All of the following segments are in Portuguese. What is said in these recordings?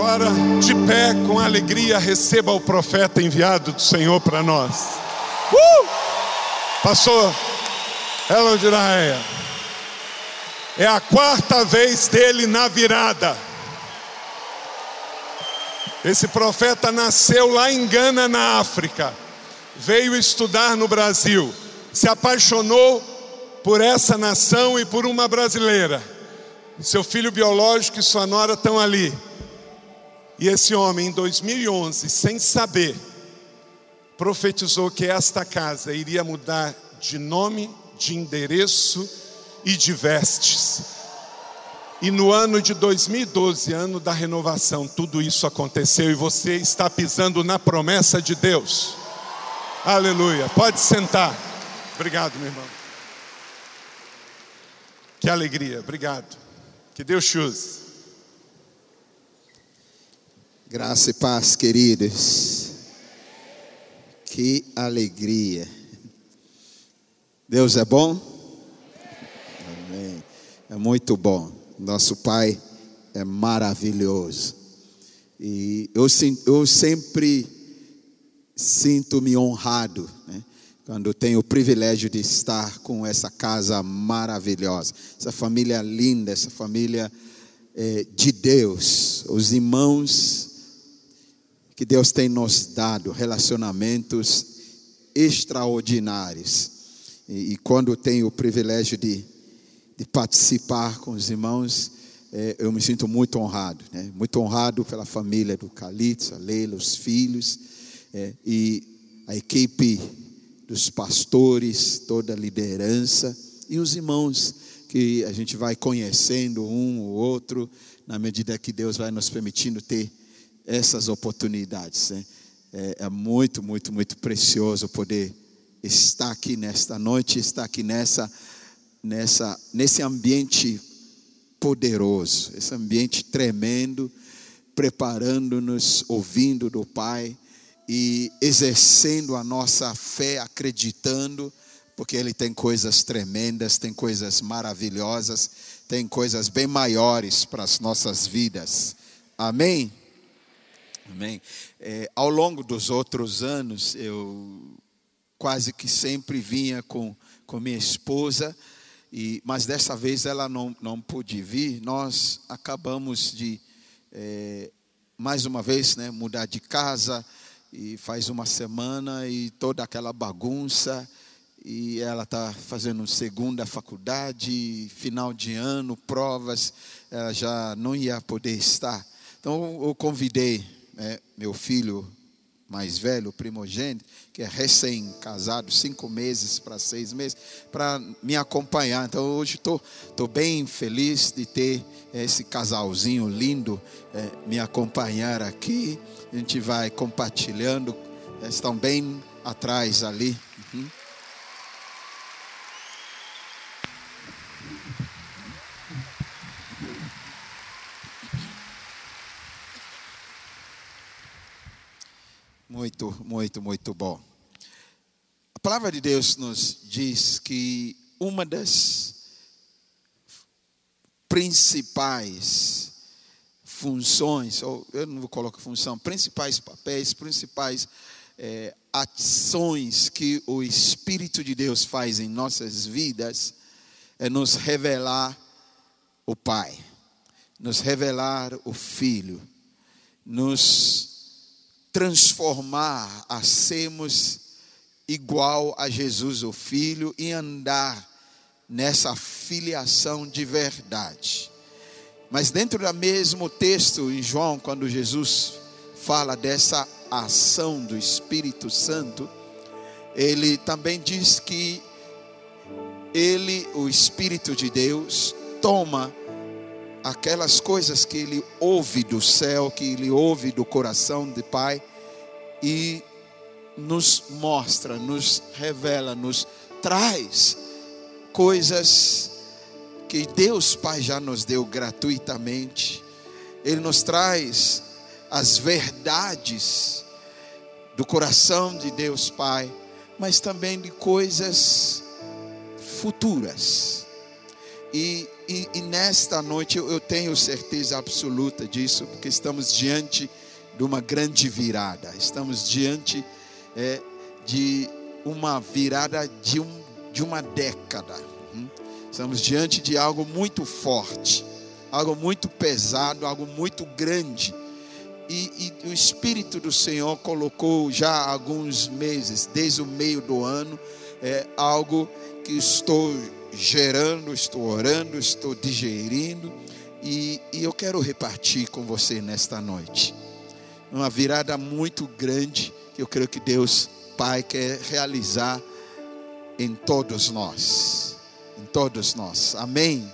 Agora, de pé, com alegria, receba o profeta enviado do Senhor para nós. Uh! Pastor Ela Raia. É a quarta vez dele na virada. Esse profeta nasceu lá em Gana, na África. Veio estudar no Brasil. Se apaixonou por essa nação e por uma brasileira. Seu filho biológico e sua nora estão ali. E esse homem, em 2011, sem saber, profetizou que esta casa iria mudar de nome, de endereço e de vestes. E no ano de 2012, ano da renovação, tudo isso aconteceu e você está pisando na promessa de Deus. Aleluia. Pode sentar. Obrigado, meu irmão. Que alegria. Obrigado. Que Deus te use. Graça e paz, queridos. Que alegria. Deus é bom? Amém. É muito bom. Nosso Pai é maravilhoso. E eu, eu sempre sinto-me honrado né, quando tenho o privilégio de estar com essa casa maravilhosa, essa família linda, essa família é, de Deus, os irmãos que Deus tem nos dado relacionamentos extraordinários. E, e quando tenho o privilégio de, de participar com os irmãos, é, eu me sinto muito honrado, né? muito honrado pela família do Calitza, Leila, os filhos é, e a equipe dos pastores, toda a liderança e os irmãos que a gente vai conhecendo um ou outro na medida que Deus vai nos permitindo ter essas oportunidades. Né? É, é muito, muito, muito precioso poder estar aqui nesta noite, estar aqui nessa, nessa, nesse ambiente poderoso, esse ambiente tremendo, preparando-nos, ouvindo do Pai e exercendo a nossa fé, acreditando, porque Ele tem coisas tremendas, tem coisas maravilhosas, tem coisas bem maiores para as nossas vidas. Amém? Amém. É, ao longo dos outros anos, eu quase que sempre vinha com, com minha esposa, e, mas dessa vez ela não, não pôde vir. Nós acabamos de, é, mais uma vez, né, mudar de casa, e faz uma semana, e toda aquela bagunça, e ela está fazendo segunda faculdade, final de ano, provas, ela já não ia poder estar. Então eu convidei né, meu filho mais velho, primogênito, que é recém-casado, cinco meses para seis meses, para me acompanhar. Então hoje estou tô, tô bem feliz de ter esse casalzinho lindo é, me acompanhar aqui. A gente vai compartilhando, estão bem atrás ali. Uhum. Muito, muito, muito bom. A palavra de Deus nos diz que uma das principais funções, ou eu não vou colocar função, principais papéis, principais é, ações que o Espírito de Deus faz em nossas vidas é nos revelar o Pai, nos revelar o Filho, nos transformar a sermos igual a Jesus o Filho e andar nessa filiação de verdade. Mas dentro do mesmo texto em João, quando Jesus fala dessa ação do Espírito Santo, ele também diz que ele, o Espírito de Deus, toma aquelas coisas que ele ouve do céu, que ele ouve do coração do Pai e nos mostra, nos revela, nos traz coisas que Deus Pai já nos deu gratuitamente. Ele nos traz as verdades do coração de Deus Pai, mas também de coisas futuras. E e, e nesta noite eu, eu tenho certeza absoluta disso, porque estamos diante de uma grande virada, estamos diante é, de uma virada de, um, de uma década, hum? estamos diante de algo muito forte, algo muito pesado, algo muito grande. E, e, o Espírito do Senhor colocou já há alguns meses, desde o meio do ano, é algo que estou gerando, estou orando, estou digerindo, e, e eu quero repartir com você nesta noite. Uma virada muito grande que eu creio que Deus Pai quer realizar em todos nós. Em todos nós. Amém.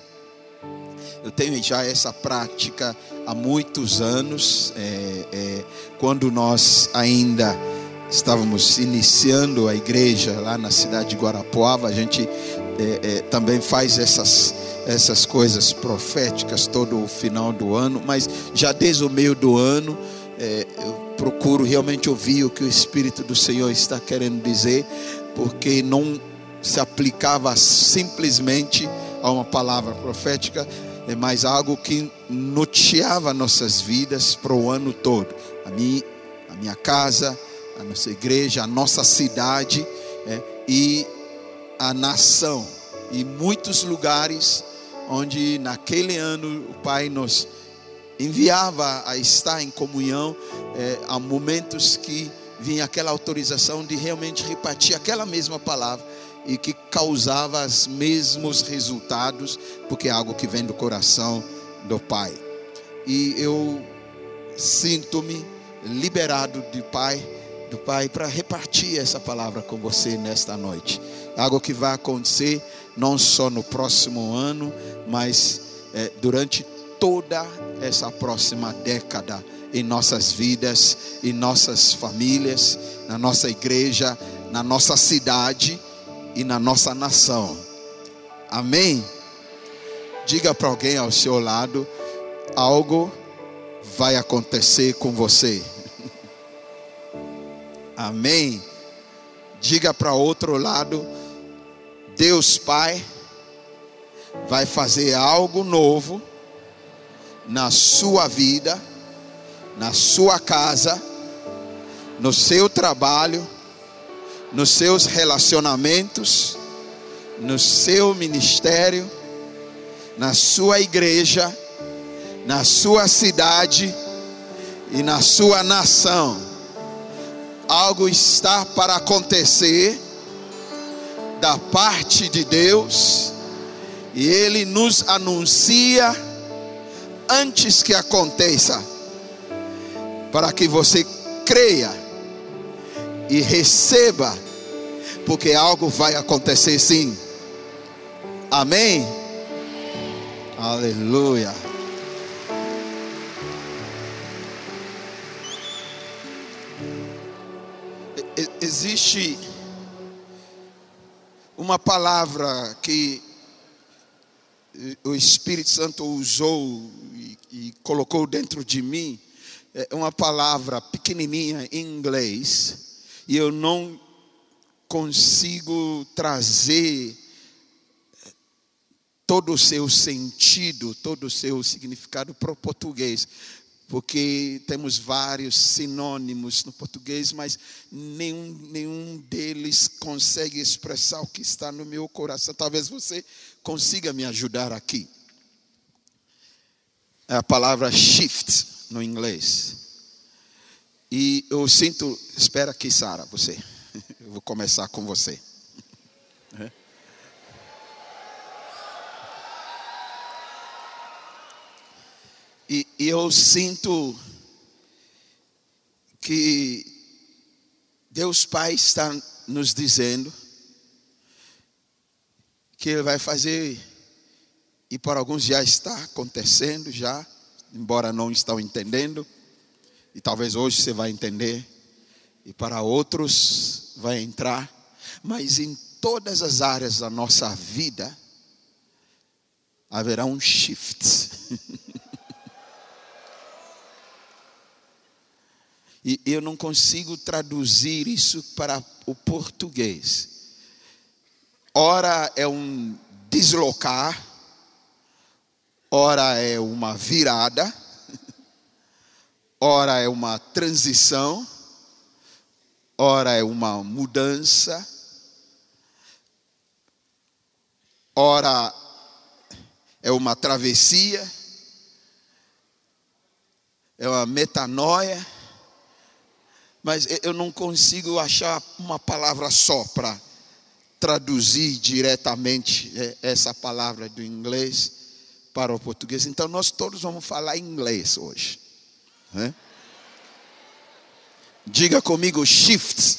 Eu tenho já essa prática há muitos anos, é, é, quando nós ainda estávamos iniciando a igreja lá na cidade de Guarapuava, a gente é, é, também faz essas, essas coisas proféticas todo o final do ano, mas já desde o meio do ano é, eu procuro realmente ouvir o que o Espírito do Senhor está querendo dizer, porque não se aplicava simplesmente a uma palavra profética, é mais algo que noteava nossas vidas para o ano todo. A minha, a minha casa, a nossa igreja, a nossa cidade é, e a nação. E muitos lugares onde naquele ano o Pai nos enviava a estar em comunhão, é, há momentos que vinha aquela autorização de realmente repartir aquela mesma palavra e que causava os mesmos resultados, porque é algo que vem do coração do Pai. E eu sinto-me liberado de Pai, do Pai para repartir essa palavra com você nesta noite. Algo que vai acontecer não só no próximo ano, mas é, durante toda essa próxima década em nossas vidas, em nossas famílias, na nossa igreja, na nossa cidade e na nossa nação. Amém? Diga para alguém ao seu lado: algo vai acontecer com você. Amém? Diga para outro lado: Deus Pai vai fazer algo novo na sua vida, na sua casa, no seu trabalho, nos seus relacionamentos, no seu ministério, na sua igreja, na sua cidade e na sua nação. Algo está para acontecer da parte de Deus e Ele nos anuncia antes que aconteça, para que você creia e receba, porque algo vai acontecer sim. Amém? Aleluia. Existe uma palavra que o Espírito Santo usou e, e colocou dentro de mim. É uma palavra pequenininha em inglês e eu não consigo trazer todo o seu sentido, todo o seu significado para o português, porque temos vários sinônimos no português, mas nenhum, nenhum deles consegue expressar o que está no meu coração. Talvez você consiga me ajudar aqui. É a palavra shift no inglês. E eu sinto, espera aqui, Sara, você. Eu vou começar com você. E, e eu sinto que Deus Pai está nos dizendo que Ele vai fazer, e para alguns já está acontecendo, já, embora não estão entendendo, e talvez hoje você vai entender, e para outros vai entrar, mas em todas as áreas da nossa vida haverá um shift. e eu não consigo traduzir isso para o português. Ora é um deslocar, ora é uma virada, ora é uma transição, ora é uma mudança, ora é uma travessia, é uma metanoia, mas eu não consigo achar uma palavra só para traduzir diretamente é, essa palavra do inglês para o português. Então, nós todos vamos falar inglês hoje. Né? Diga comigo, shift.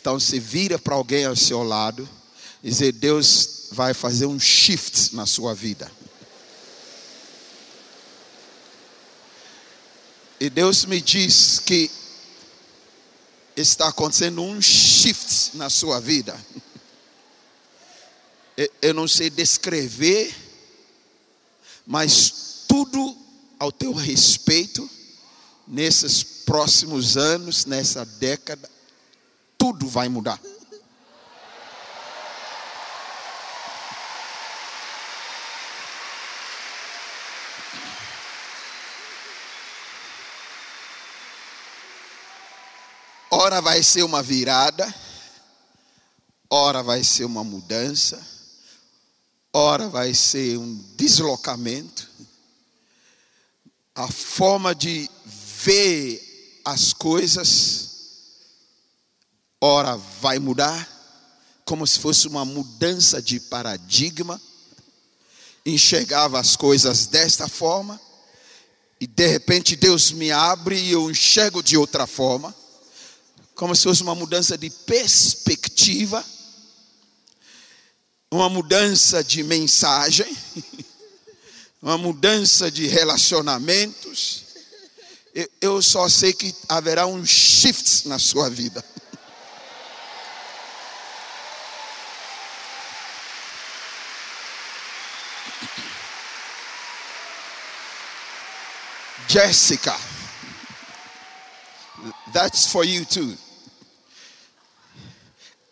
Então, se vira para alguém ao seu lado e dizer: Deus vai fazer um shift na sua vida. E Deus me diz que está acontecendo um shift na sua vida. Eu não sei descrever, mas tudo ao teu respeito, nesses próximos anos, nessa década, tudo vai mudar. Ora vai ser uma virada, ora vai ser uma mudança, ora vai ser um deslocamento. A forma de ver as coisas, ora vai mudar, como se fosse uma mudança de paradigma. Enxergava as coisas desta forma, e de repente Deus me abre e eu enxergo de outra forma como se fosse uma mudança de perspectiva, uma mudança de mensagem, uma mudança de relacionamentos. Eu só sei que haverá um shift na sua vida. Jessica, that's for you too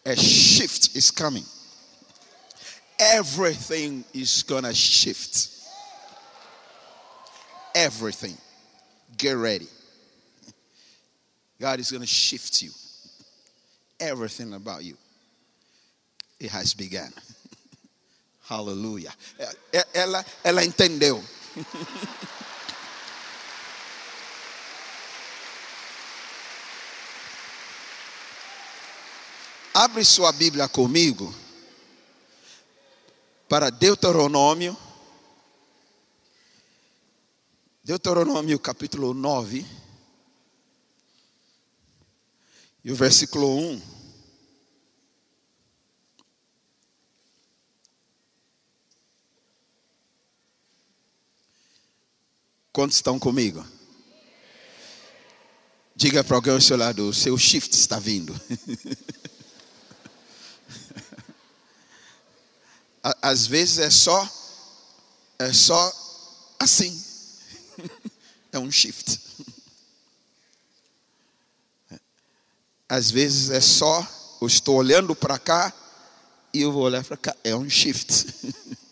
a shift is coming. Everything is going to shift. Everything. Get ready. God is going to shift you. Everything about you. It has begun. Hallelujah. Eh, eh, ela, ela entendeu. Abre sua Bíblia comigo para Deuteronômio. Deuteronômio capítulo 9. E o versículo 1. Quantos estão comigo? Diga para alguém ao seu lado: o seu shift está vindo. às vezes é só é só assim. É um shift. Às vezes é só eu estou olhando para cá e eu vou olhar para cá. É um shift.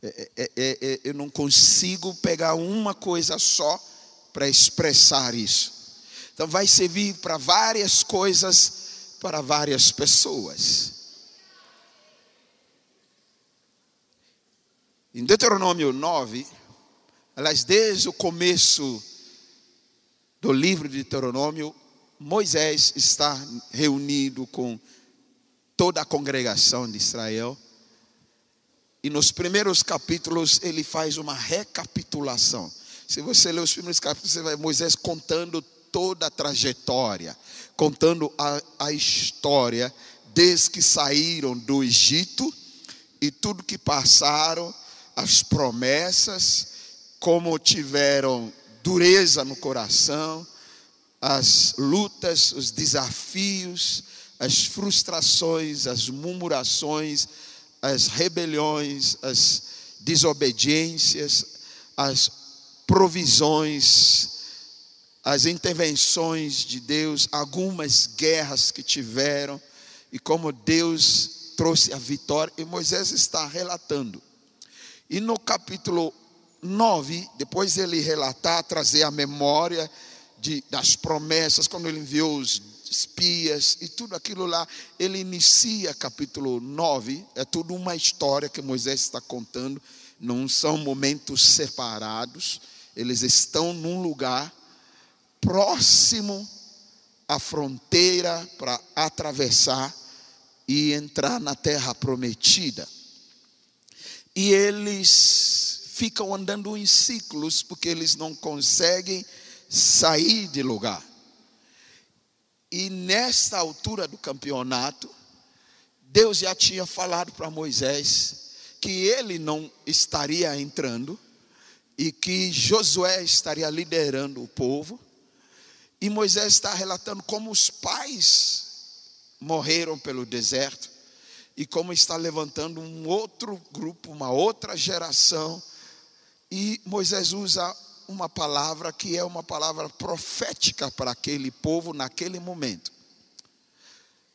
É, é, é, é, eu não consigo pegar uma coisa só para expressar isso. Então vai servir para várias coisas, para várias pessoas. Em Deuteronômio 9, aliás, desde o começo do livro de Deuteronômio, Moisés está reunido com toda a congregação de Israel. E nos primeiros capítulos ele faz uma recapitulação. Se você ler os primeiros capítulos, você vai Moisés contando toda a trajetória, contando a, a história desde que saíram do Egito e tudo que passaram as promessas, como tiveram dureza no coração, as lutas, os desafios, as frustrações, as murmurações, as rebeliões, as desobediências, as provisões, as intervenções de Deus, algumas guerras que tiveram e como Deus trouxe a vitória. E Moisés está relatando E no capítulo 9, depois ele relatar, trazer a memória de, das promessas, quando ele enviou os espias e tudo aquilo lá, ele inicia capítulo 9, é tudo uma história que Moisés está contando, não são momentos separados, eles estão num lugar próximo à fronteira para atravessar e entrar na terra prometida. E eles ficam andando em ciclos porque eles não conseguem sair de lugar. E nesta altura do campeonato, Deus já tinha falado para Moisés que ele não estaria entrando e que Josué estaria liderando o povo. E Moisés está relatando como os pais morreram pelo deserto e como está levantando um outro grupo, uma outra geração. E Moisés usa uma palavra que é uma palavra profética para aquele povo naquele momento.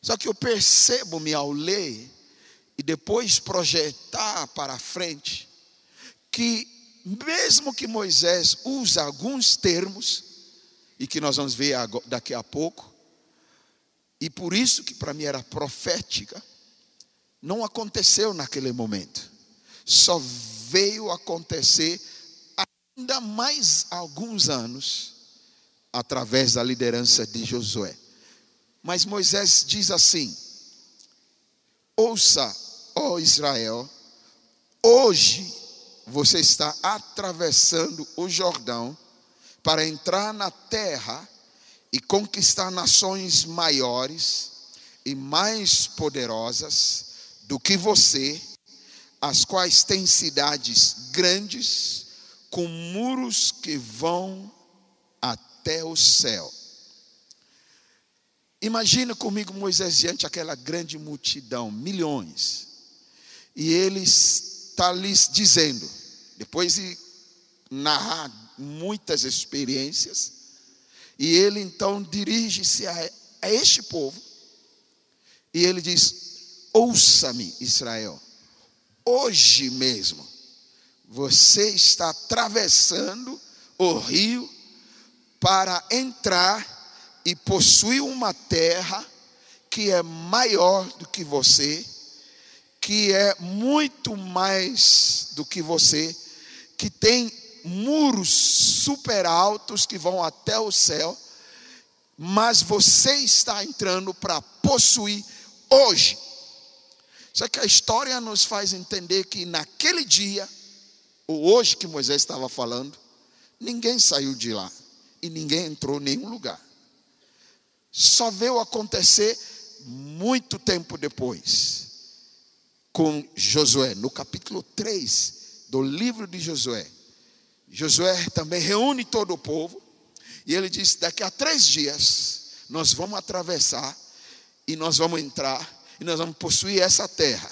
Só que eu percebo-me ao ler e depois projetar para frente que mesmo que Moisés use alguns termos e que nós vamos ver daqui a pouco, e por isso que para mim era profética, não aconteceu naquele momento. Só veio acontecer ainda mais alguns anos através da liderança de Josué. Mas Moisés diz assim: Ouça, ó Israel, hoje você está atravessando o Jordão para entrar na terra e conquistar nações maiores e mais poderosas do que você, as quais têm cidades grandes com muros que vão até o céu. Imagina comigo Moisés diante aquela grande multidão, milhões. E ele está lhes dizendo, depois de narrar muitas experiências, e ele então dirige-se a, a este povo, e ele diz: Ouça-me, Israel, hoje mesmo você está atravessando o rio para entrar e possuir uma terra que é maior do que você, que é muito mais do que você, que tem muros super altos que vão até o céu, mas você está entrando para possuir hoje. Só que a história nos faz entender que naquele dia, o hoje que Moisés estava falando, ninguém saiu de lá e ninguém entrou em nenhum lugar. Só veio acontecer muito tempo depois, com Josué, no capítulo 3 do livro de Josué. Josué também reúne todo o povo e ele diz: daqui a três dias nós vamos atravessar e nós vamos entrar e nós vamos possuir essa terra.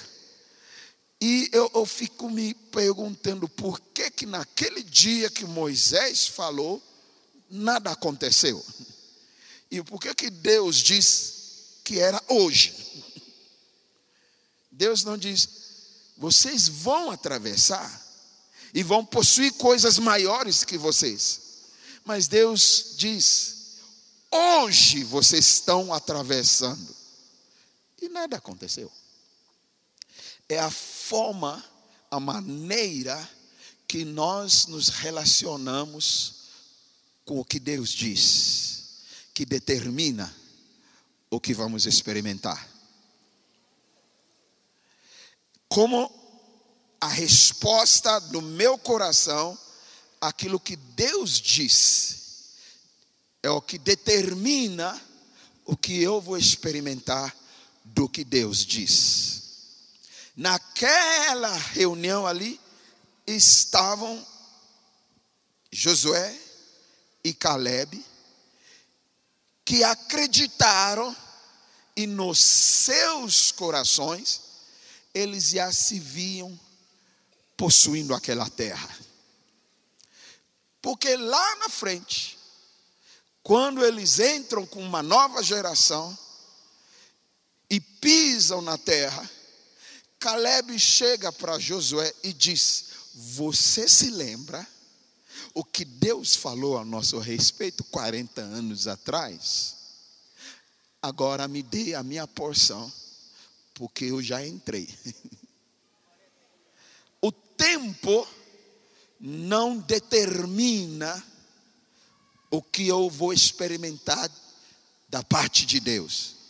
E eu, eu fico me perguntando por que que naquele dia que Moisés falou, nada aconteceu. E por que que Deus diz que era hoje? Deus não diz, vocês vão atravessar e vão possuir coisas maiores que vocês. Mas Deus diz, hoje vocês estão atravessando. E nada aconteceu. É a forma, a maneira que nós nos relacionamos com o que Deus diz, que determina o que vamos experimentar. Como a resposta do meu coração aquilo que Deus diz é o que determina o que eu vou experimentar do que Deus diz. Naquela reunião ali estavam Josué e Caleb, que acreditaram e nos seus corações eles já se viam possuindo aquela terra. Porque lá na frente, quando eles entram com uma nova geração e pisam na terra, Caleb chega para Josué e diz: Você se lembra o que Deus falou a nosso respeito 40 anos atrás? Agora me dê a minha porção, porque eu já entrei. O tempo não determina o que eu vou experimentar da parte de Deus.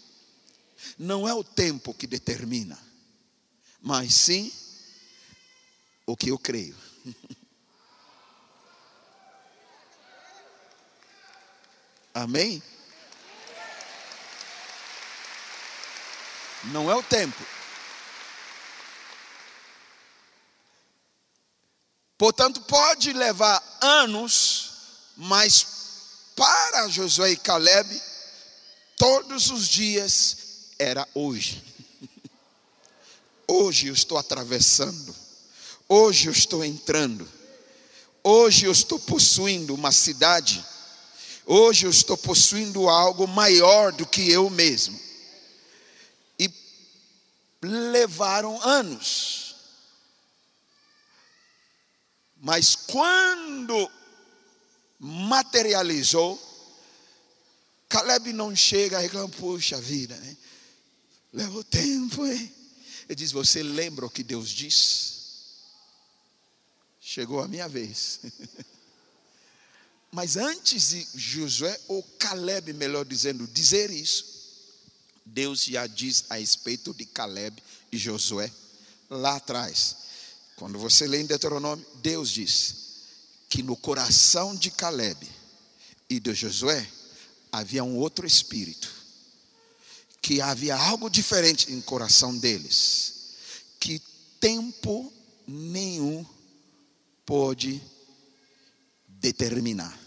Não é o tempo que determina, mas sim o que eu creio. Amém? Não é o tempo. Portanto, pode levar anos, mas para Josué e Caleb, todos os dias era hoje. Hoje eu estou atravessando, hoje eu estou entrando, hoje eu estou possuindo uma cidade, hoje eu estou possuindo algo maior do que eu mesmo. E levaram anos, mas quando materializou, Caleb não chega e reclama, puxa vida, né? Levou tempo, hein? Ele diz: Você lembra o que Deus disse? Chegou a minha vez. Mas antes de Josué, ou Caleb, melhor dizendo, dizer isso, Deus já diz a respeito de Caleb e Josué lá atrás. Quando você lê em Deuteronômio, Deus diz que no coração de Caleb e de Josué havia um outro espírito que havia algo diferente em coração deles, que tempo nenhum pode determinar.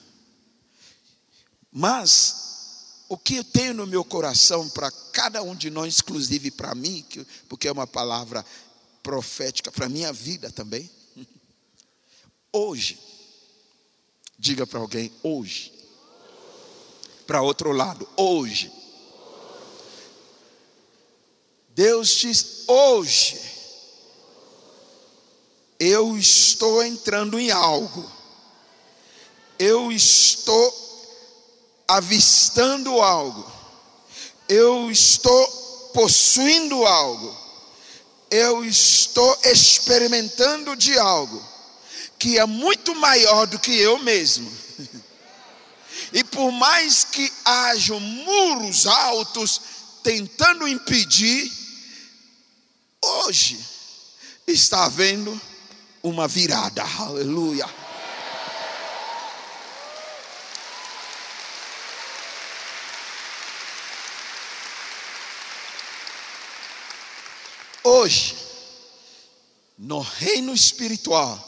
Mas o que eu tenho no meu coração para cada um de nós, inclusive para mim, porque é uma palavra profética para minha vida também. Hoje, diga para alguém, hoje. Para outro lado, hoje Deus diz: hoje, eu estou entrando em algo, eu estou avistando algo, eu estou possuindo algo, eu estou experimentando de algo que é muito maior do que eu mesmo. E por mais que hajam muros altos tentando impedir, hoje está havendo uma virada. Aleluia. Hoje, no reino espiritual,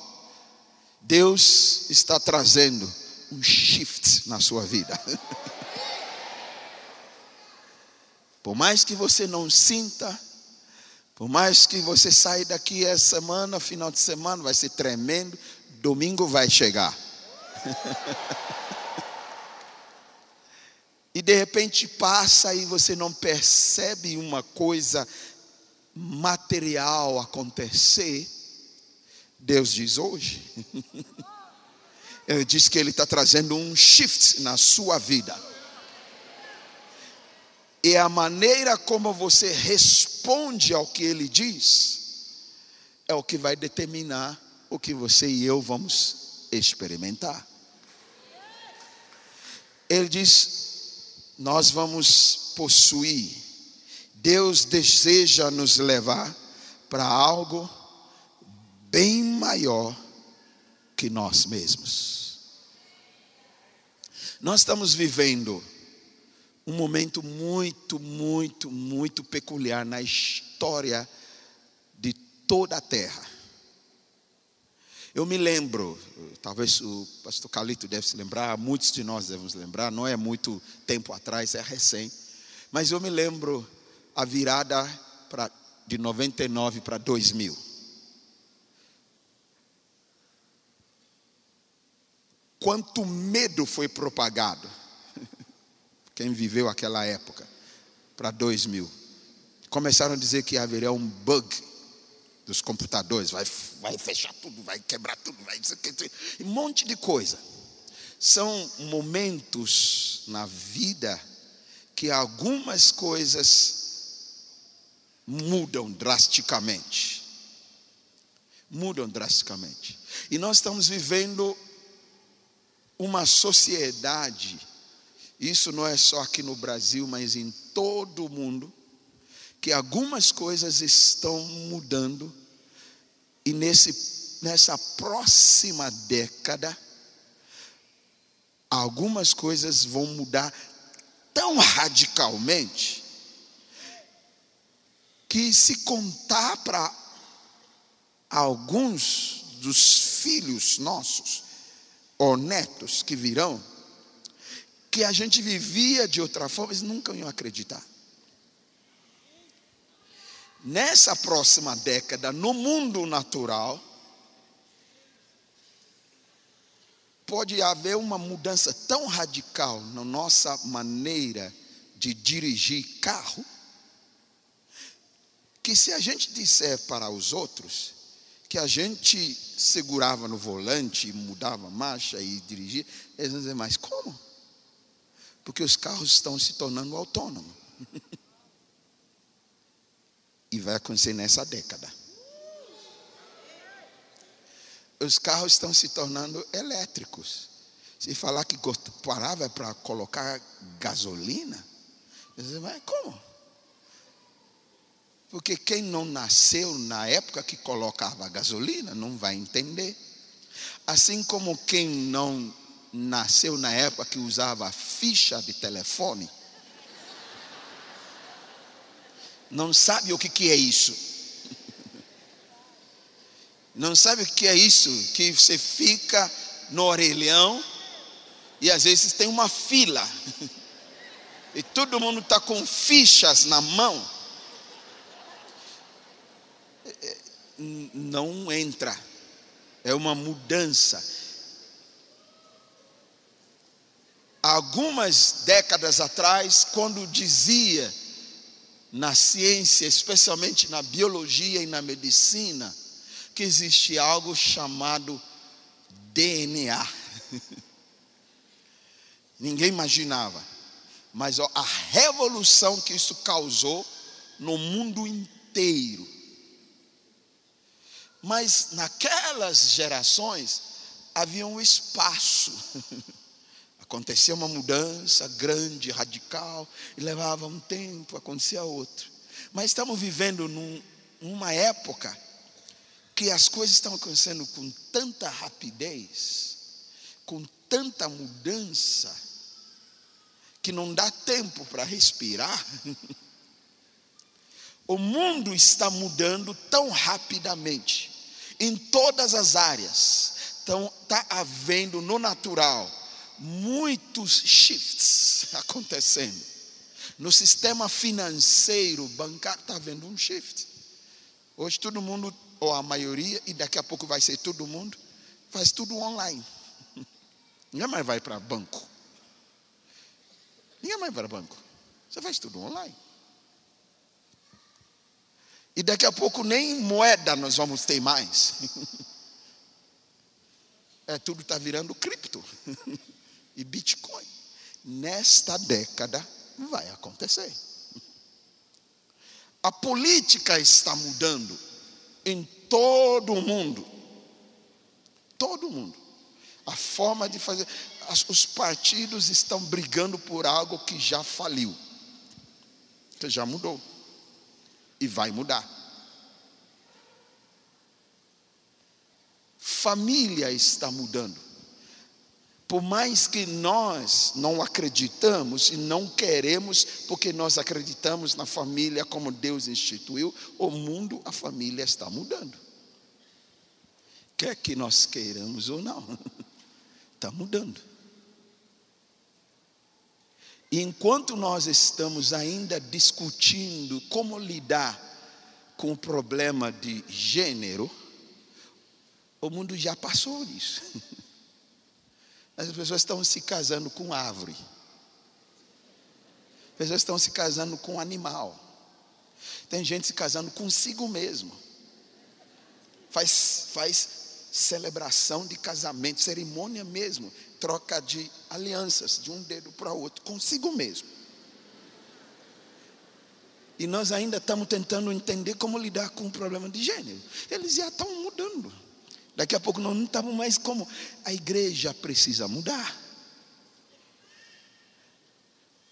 Deus está trazendo um shift na sua vida. Por mais que você não sinta, por mais que você saia daqui essa semana, final de semana, vai ser tremendo, domingo vai chegar. e de repente passa e você não percebe uma coisa material acontecer. Deus diz hoje. Ele diz que Ele está trazendo um shift na sua vida. E a maneira como você responde ao que ele diz é o que vai determinar o que você e eu vamos experimentar. Ele diz: Nós vamos possuir. Deus deseja nos levar para algo bem maior que nós mesmos. Nós estamos vivendo um momento muito, muito, muito peculiar na história de toda a terra. Eu me lembro, talvez o pastor Calito deve se lembrar, muitos de nós devemos lembrar, não é muito tempo atrás, é recém, mas eu me lembro a virada pra, de 99 para 2000. Quanto medo foi propagado quem viveu aquela época, para 2000. Começaram a dizer que haveria um bug dos computadores, vai, vai fechar tudo, vai quebrar tudo, vai um monte de coisa. São momentos na vida que algumas coisas mudam drasticamente. Mudam drasticamente. E nós estamos vivendo uma sociedade, isso não é só aqui no Brasil, mas em todo o mundo, que algumas coisas estão mudando. E nesse, nessa próxima década, algumas coisas vão mudar tão radicalmente que se contar para alguns dos filhos nossos ou netos que virão, que a gente vivia de outra forma, eles nunca iam acreditar nessa próxima década, no mundo natural, pode haver uma mudança tão radical na nossa maneira de dirigir carro, que se a gente disser para os outros que a gente segurava no volante, mudava marcha e dirigia, eles vão dizer, mas como? Porque os carros estão se tornando autônomos. E vai acontecer nessa década. Os carros estão se tornando elétricos. Se falar que parava para colocar gasolina, você vai, como? Porque quem não nasceu na época que colocava gasolina não vai entender. Assim como quem não nasceu na época que usava ficha de telefone, não sabe o que, que é isso. Não sabe o que é isso? Que você fica no orelhão e às vezes tem uma fila. E todo mundo está com fichas na mão. É, é, não entra. É uma mudança. Algumas décadas atrás, quando dizia na ciência, especialmente na biologia e na medicina, que existe algo chamado DNA. Ninguém imaginava, mas ó, a revolução que isso causou no mundo inteiro. Mas naquelas gerações havia um espaço Acontecia uma mudança grande, radical, e levava um tempo, acontecia outro. Mas estamos vivendo num, numa época que as coisas estão acontecendo com tanta rapidez, com tanta mudança, que não dá tempo para respirar. o mundo está mudando tão rapidamente, em todas as áreas. Então, está havendo no natural muitos shifts acontecendo. No sistema financeiro, bancário, está havendo um shift. Hoje todo mundo, ou a maioria, e daqui a pouco vai ser todo mundo, faz tudo online. Ninguém mais vai para banco. Ninguém mais vai para banco. Você faz tudo online. E daqui a pouco nem moeda nós vamos ter mais. É, tudo está virando cripto. E Bitcoin. Nesta década vai acontecer. A política está mudando em todo o mundo. Todo mundo. A forma de fazer. Os partidos estão brigando por algo que já faliu, que já mudou e vai mudar. Família está mudando. Por mais que nós não acreditamos e não queremos, porque nós acreditamos na família como Deus instituiu, o mundo, a família está mudando. Quer que nós queiramos ou não, está mudando. E enquanto nós estamos ainda discutindo como lidar com o problema de gênero, o mundo já passou disso. As pessoas estão se casando com árvore. As pessoas estão se casando com animal. Tem gente se casando consigo mesmo. faz, faz celebração de casamento, cerimônia mesmo, troca de alianças de um dedo para o outro, consigo mesmo. E nós ainda estamos tentando entender como lidar com o problema de gênero. Eles já estão mudando. Daqui a pouco nós não estamos mais como. A igreja precisa mudar.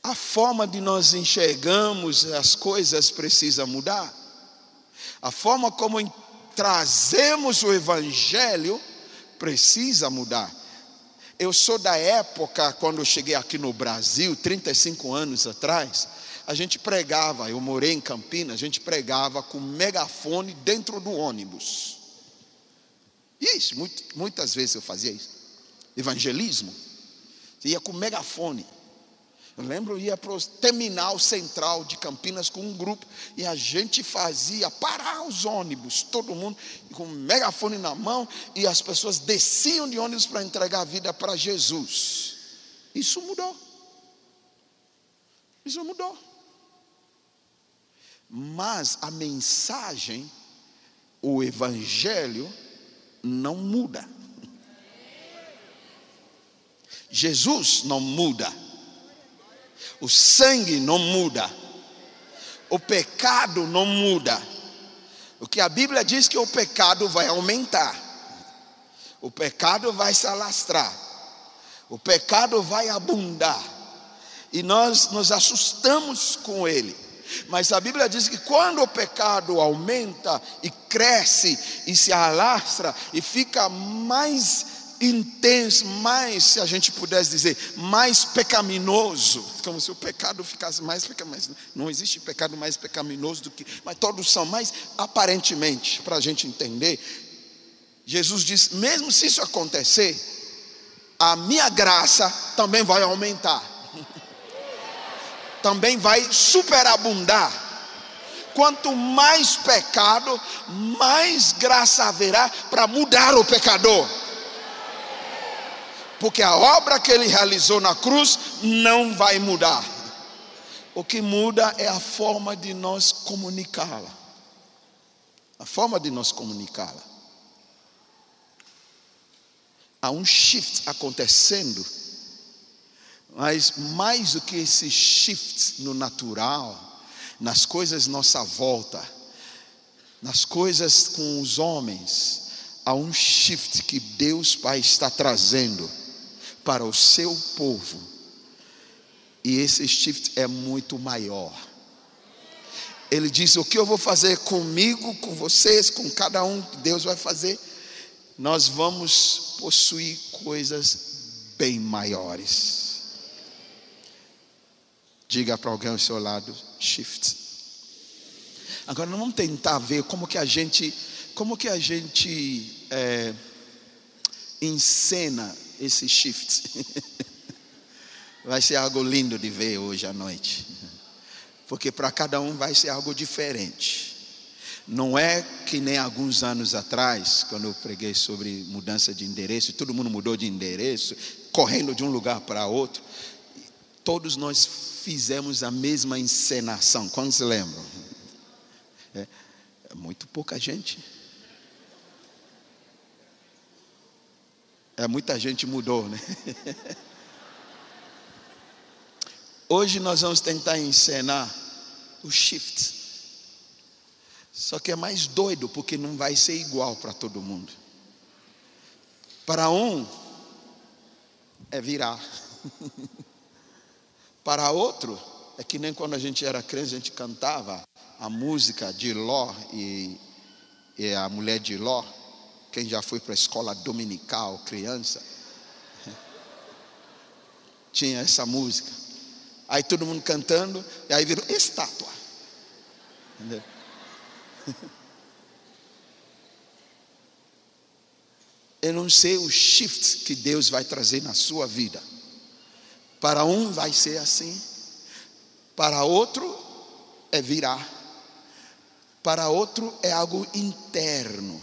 A forma de nós enxergamos as coisas precisa mudar. A forma como trazemos o Evangelho precisa mudar. Eu sou da época, quando eu cheguei aqui no Brasil, 35 anos atrás, a gente pregava, eu morei em Campinas, a gente pregava com megafone dentro do ônibus. Isso, muitas vezes eu fazia isso. Evangelismo. Você ia com megafone. Eu lembro, eu ia para o terminal central de Campinas com um grupo e a gente fazia parar os ônibus, todo mundo com megafone na mão e as pessoas desciam de ônibus para entregar a vida para Jesus. Isso mudou. Isso mudou. Mas a mensagem, o evangelho, não muda. Jesus não muda. O sangue não muda. O pecado não muda. O que a Bíblia diz que o pecado vai aumentar. O pecado vai se alastrar. O pecado vai abundar. E nós nos assustamos com ele. Mas a Bíblia diz que quando o pecado aumenta e cresce e se alastra e fica mais intenso, mais, se a gente pudesse dizer, mais pecaminoso, como se o pecado ficasse mais pecaminoso. Não existe pecado mais pecaminoso do que, mas todos são mais aparentemente, para a gente entender. Jesus diz: mesmo se isso acontecer, a minha graça também vai aumentar também vai superabundar. Quanto mais pecado, mais graça haverá para mudar o pecador. Porque a obra que ele realizou na cruz não vai mudar. O que muda é a forma de nós comunicá-la. A forma de nós comunicá-la. Há um shift acontecendo mas mais do que esse shift no natural, nas coisas nossa volta, nas coisas com os homens, há um shift que Deus Pai está trazendo para o seu povo. E esse shift é muito maior. Ele diz: O que eu vou fazer comigo, com vocês, com cada um que Deus vai fazer, nós vamos possuir coisas bem maiores. Diga para alguém ao seu lado, shift. Agora vamos tentar ver como que a gente, como que a gente é, encena esse shift. vai ser algo lindo de ver hoje à noite, porque para cada um vai ser algo diferente. Não é que nem alguns anos atrás, quando eu preguei sobre mudança de endereço, todo mundo mudou de endereço, correndo de um lugar para outro. Todos nós fizemos a mesma encenação. Quantos lembram? É, é muito pouca gente. É, muita gente mudou, né? Hoje nós vamos tentar encenar o shift. Só que é mais doido, porque não vai ser igual para todo mundo. Para um, é virar. Para outro, é que nem quando a gente era criança, a gente cantava a música de Ló e, e a mulher de Ló. Quem já foi para a escola dominical, criança, tinha essa música. Aí todo mundo cantando, e aí virou estátua. Entendeu? Eu não sei o shift que Deus vai trazer na sua vida. Para um vai ser assim, para outro é virar, para outro é algo interno.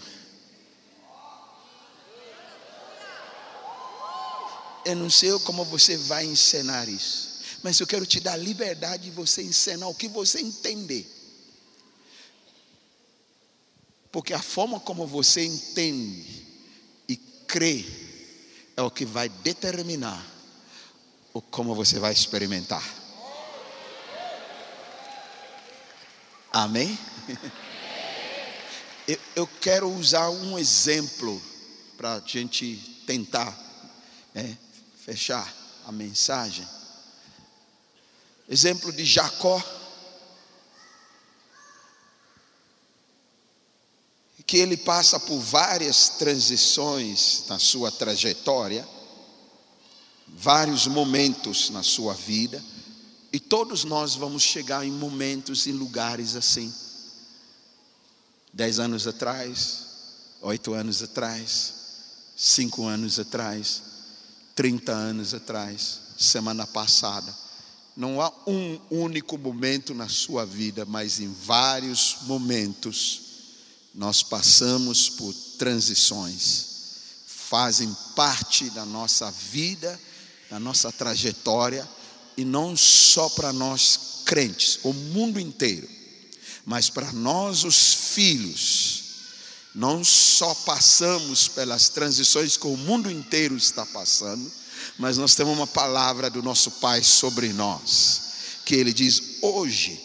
Eu não sei como você vai encenar isso, mas eu quero te dar liberdade de você encenar o que você entender. Porque a forma como você entende e crê é o que vai determinar o como você vai experimentar. Amém? Eu, eu quero usar um exemplo para a gente tentar né, fechar a mensagem. Exemplo de Jacó. Que ele passa por várias transições na sua trajetória, vários momentos na sua vida, e todos nós vamos chegar em momentos e lugares assim. Dez anos atrás, oito anos atrás, cinco anos atrás, trinta anos atrás, semana passada. Não há um único momento na sua vida, mas em vários momentos nós passamos por transições, fazem parte da nossa vida, da nossa trajetória e não só para nós crentes, o mundo inteiro, mas para nós os filhos. Não só passamos pelas transições que o mundo inteiro está passando, mas nós temos uma palavra do nosso Pai sobre nós, que ele diz: Hoje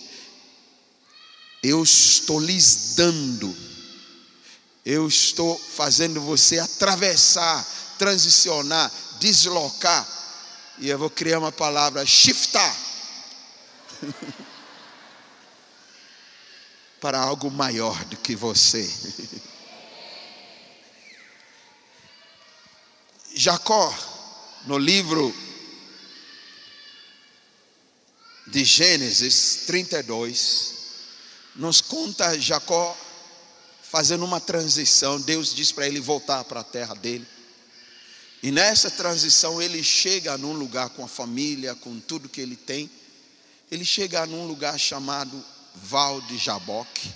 eu estou lhes dando, eu estou fazendo você atravessar, transicionar, deslocar e eu vou criar uma palavra, shiftar. para algo maior do que você. Jacó, no livro de Gênesis 32, nos conta Jacó fazendo uma transição. Deus diz para ele voltar para a terra dele. E nessa transição ele chega num lugar com a família, com tudo que ele tem. Ele chega num lugar chamado Val de Jaboque.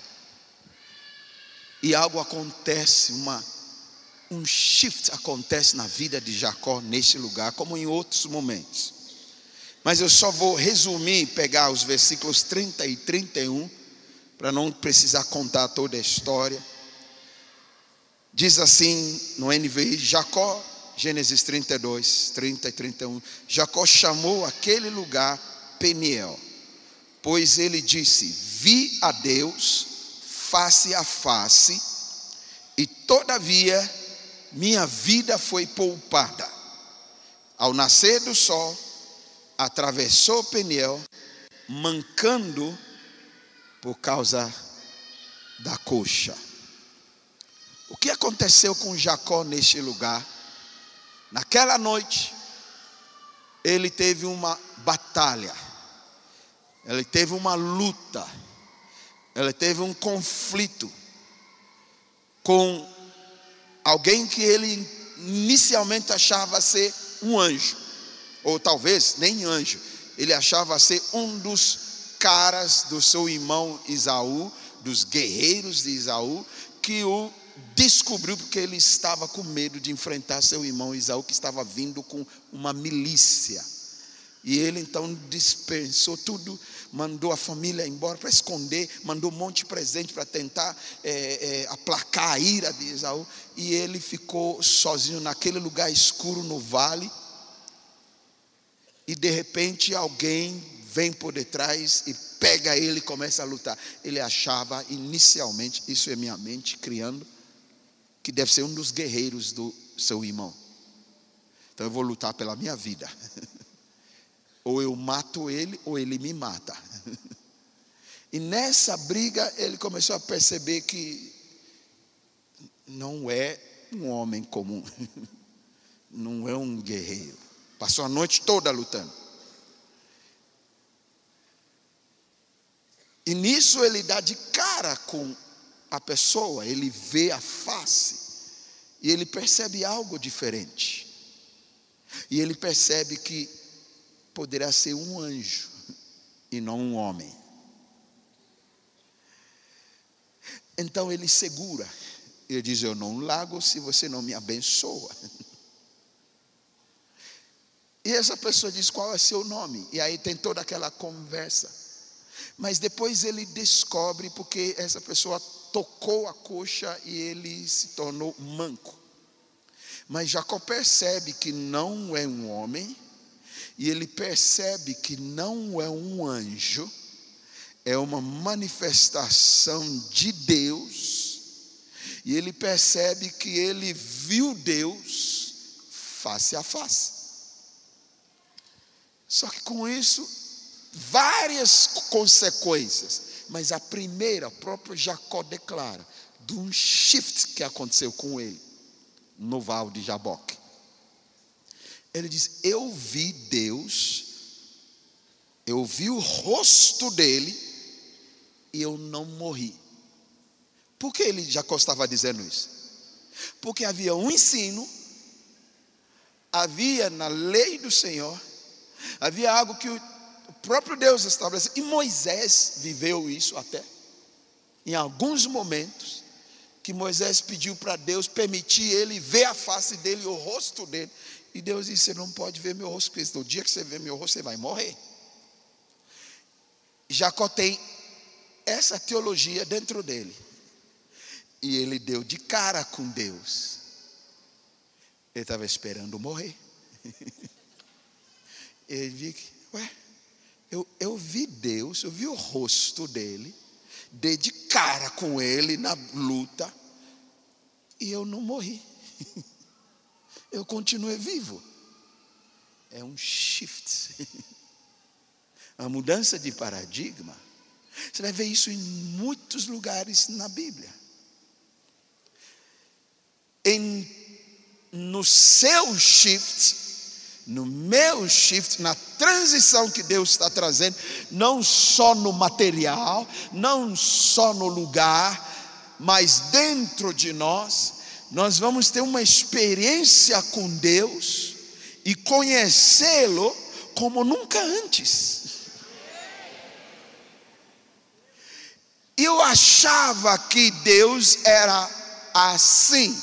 E algo acontece, uma, um shift acontece na vida de Jacó nesse lugar, como em outros momentos. Mas eu só vou resumir, pegar os versículos 30 e 31, para não precisar contar toda a história. Diz assim no NVI: Jacó Gênesis 32, 30 e 31. Jacó chamou aquele lugar Peniel, pois ele disse: Vi a Deus face a face, e todavia minha vida foi poupada. Ao nascer do sol, atravessou Peniel, mancando por causa da coxa. O que aconteceu com Jacó neste lugar? Naquela noite, ele teve uma batalha, ele teve uma luta, ele teve um conflito com alguém que ele inicialmente achava ser um anjo, ou talvez nem anjo, ele achava ser um dos caras do seu irmão Isaú, dos guerreiros de Isaú, que o descobriu porque ele estava com medo de enfrentar seu irmão Isaú, que estava vindo com uma milícia. E ele então dispensou tudo, mandou a família embora para esconder, mandou um monte de presente para tentar é, é, aplacar a ira de Isaú. E ele ficou sozinho naquele lugar escuro no vale. E de repente alguém vem por detrás e pega ele e começa a lutar. Ele achava inicialmente, isso é minha mente criando, que deve ser um dos guerreiros do seu irmão. Então eu vou lutar pela minha vida. Ou eu mato ele, ou ele me mata. E nessa briga ele começou a perceber que não é um homem comum, não é um guerreiro. Passou a noite toda lutando. E nisso ele dá de cara com a pessoa, ele vê a face e ele percebe algo diferente. E ele percebe que poderá ser um anjo e não um homem. Então ele segura. Ele diz: Eu não largo se você não me abençoa. E essa pessoa diz: Qual é seu nome? E aí tem toda aquela conversa. Mas depois ele descobre, porque essa pessoa tocou a coxa e ele se tornou manco. Mas Jacó percebe que não é um homem, e ele percebe que não é um anjo, é uma manifestação de Deus, e ele percebe que ele viu Deus face a face. Só que com isso, várias consequências, mas a primeira, o próprio Jacó declara, de um shift que aconteceu com ele no val de Jaboque. Ele diz: Eu vi Deus, eu vi o rosto dele e eu não morri. Por que ele Jacó estava dizendo isso? Porque havia um ensino, havia na lei do Senhor, havia algo que próprio Deus estabeleceu, e Moisés viveu isso até, em alguns momentos, que Moisés pediu para Deus permitir ele ver a face dele, o rosto dele. E Deus disse: Você não pode ver meu rosto, porque no dia que você ver meu rosto, você vai morrer. Jacó tem essa teologia dentro dele. E ele deu de cara com Deus. Ele estava esperando morrer. ele viu que, ué, eu, eu vi Deus, eu vi o rosto dele dei de cara com ele na luta e eu não morri. Eu continuei vivo. É um shift. A mudança de paradigma. Você vai ver isso em muitos lugares na Bíblia. Em, no seu shift, no meu shift, na transição que Deus está trazendo, não só no material, não só no lugar, mas dentro de nós, nós vamos ter uma experiência com Deus e conhecê-lo como nunca antes. Eu achava que Deus era assim,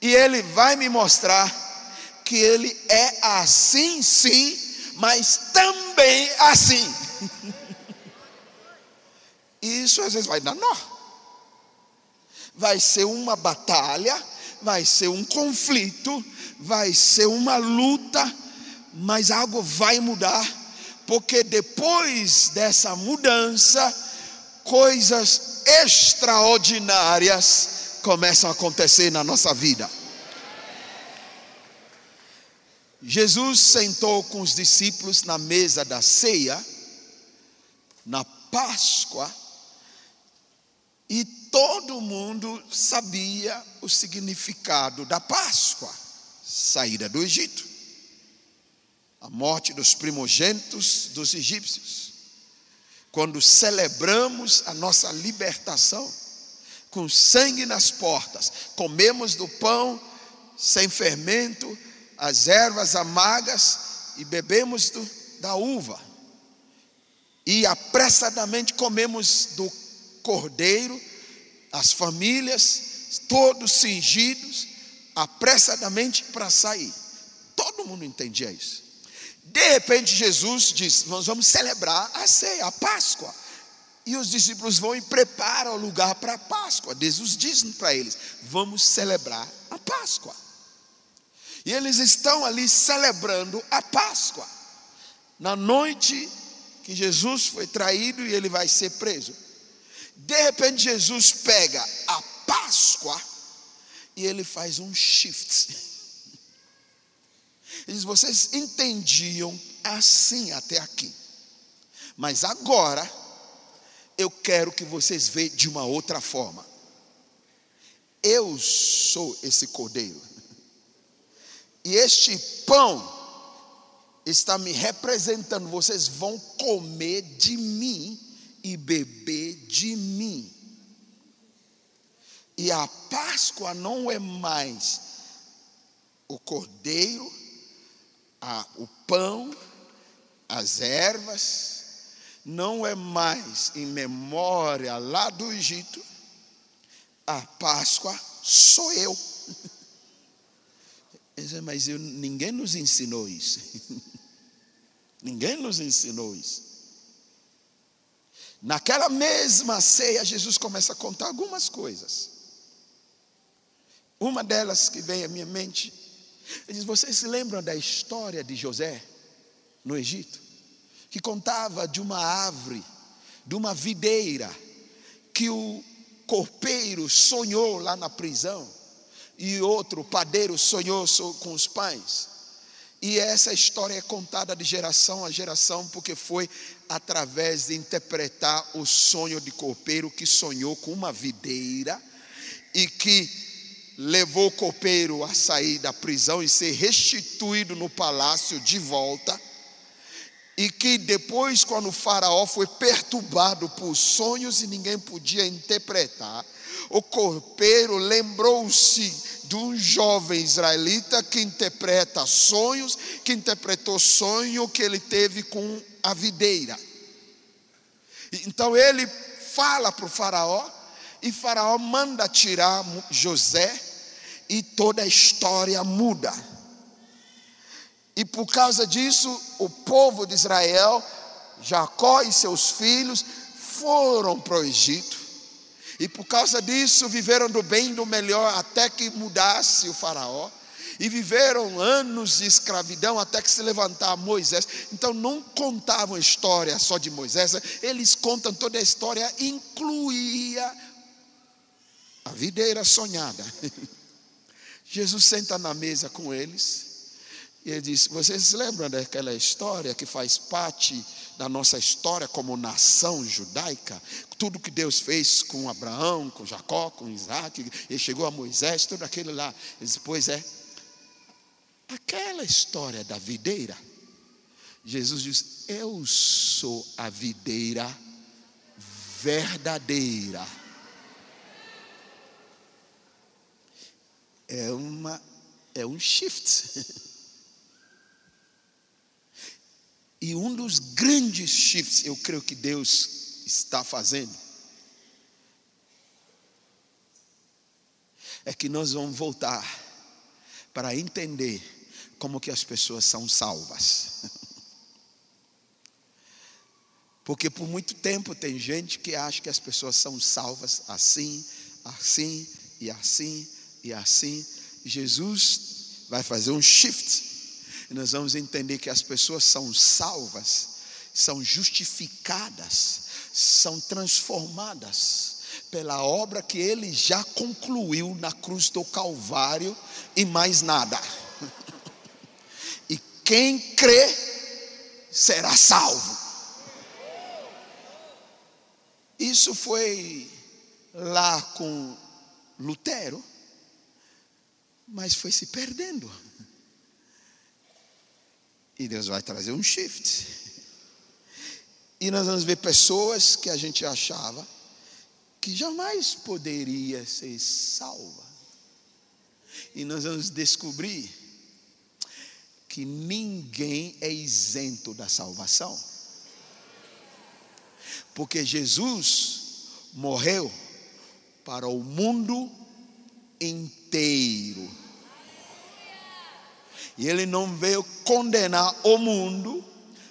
e Ele vai me mostrar que ele é assim, sim, mas também assim. Isso às vezes vai dar nó. Vai ser uma batalha, vai ser um conflito, vai ser uma luta, mas algo vai mudar, porque depois dessa mudança, coisas extraordinárias começam a acontecer na nossa vida. Jesus sentou com os discípulos na mesa da ceia, na Páscoa, e todo mundo sabia o significado da Páscoa saída do Egito, a morte dos primogênitos dos egípcios. Quando celebramos a nossa libertação, com sangue nas portas, comemos do pão sem fermento, as ervas amargas e bebemos do, da uva. E apressadamente comemos do cordeiro, as famílias, todos cingidos, apressadamente para sair. Todo mundo entendia isso. De repente, Jesus diz: Nós vamos celebrar a ceia, a Páscoa. E os discípulos vão e preparam o lugar para a Páscoa. Jesus diz para eles: Vamos celebrar a Páscoa. E eles estão ali celebrando a Páscoa. Na noite que Jesus foi traído e ele vai ser preso. De repente, Jesus pega a Páscoa e ele faz um shift. Ele diz: Vocês entendiam assim até aqui, mas agora eu quero que vocês vejam de uma outra forma. Eu sou esse cordeiro. E este pão está me representando. Vocês vão comer de mim e beber de mim. E a Páscoa não é mais o cordeiro, a, o pão, as ervas, não é mais em memória lá do Egito. A Páscoa sou eu. Mas eu, ninguém nos ensinou isso. ninguém nos ensinou isso. Naquela mesma ceia, Jesus começa a contar algumas coisas. Uma delas que vem à minha mente, ele diz: Vocês se lembram da história de José no Egito? Que contava de uma árvore, de uma videira, que o copeiro sonhou lá na prisão, e outro padeiro sonhou com os pães. E essa história é contada de geração a geração, porque foi através de interpretar o sonho de copeiro que sonhou com uma videira e que levou o copeiro a sair da prisão e ser restituído no palácio de volta. E que depois, quando o Faraó foi perturbado por sonhos e ninguém podia interpretar, o copeiro lembrou-se de um jovem israelita que interpreta sonhos, que interpretou sonho que ele teve com a videira. Então ele fala para o Faraó, e Faraó manda tirar José, e toda a história muda. E por causa disso, o povo de Israel, Jacó e seus filhos, foram para o Egito. E por causa disso viveram do bem e do melhor até que mudasse o Faraó. E viveram anos de escravidão até que se levantar Moisés. Então não contavam a história só de Moisés, eles contam toda a história, incluía a videira sonhada. Jesus senta na mesa com eles e ele diz: Vocês lembram daquela história que faz parte da nossa história como nação judaica? Tudo que Deus fez com Abraão, com Jacó, com Isaac, e chegou a Moisés, tudo aquilo lá. Ele diz: Pois é, aquela história da videira. Jesus diz: Eu sou a videira verdadeira. É uma é um shift. E um dos grandes shifts, eu creio que Deus está fazendo, é que nós vamos voltar para entender como que as pessoas são salvas. Porque por muito tempo tem gente que acha que as pessoas são salvas assim, assim e assim e assim. Jesus vai fazer um shift e nós vamos entender que as pessoas são salvas, são justificadas, são transformadas pela obra que ele já concluiu na cruz do Calvário e mais nada. E quem crê será salvo. Isso foi lá com Lutero, mas foi se perdendo. E Deus vai trazer um shift. E nós vamos ver pessoas que a gente achava que jamais poderia ser salva. E nós vamos descobrir que ninguém é isento da salvação. Porque Jesus morreu para o mundo inteiro e ele não veio condenar o mundo,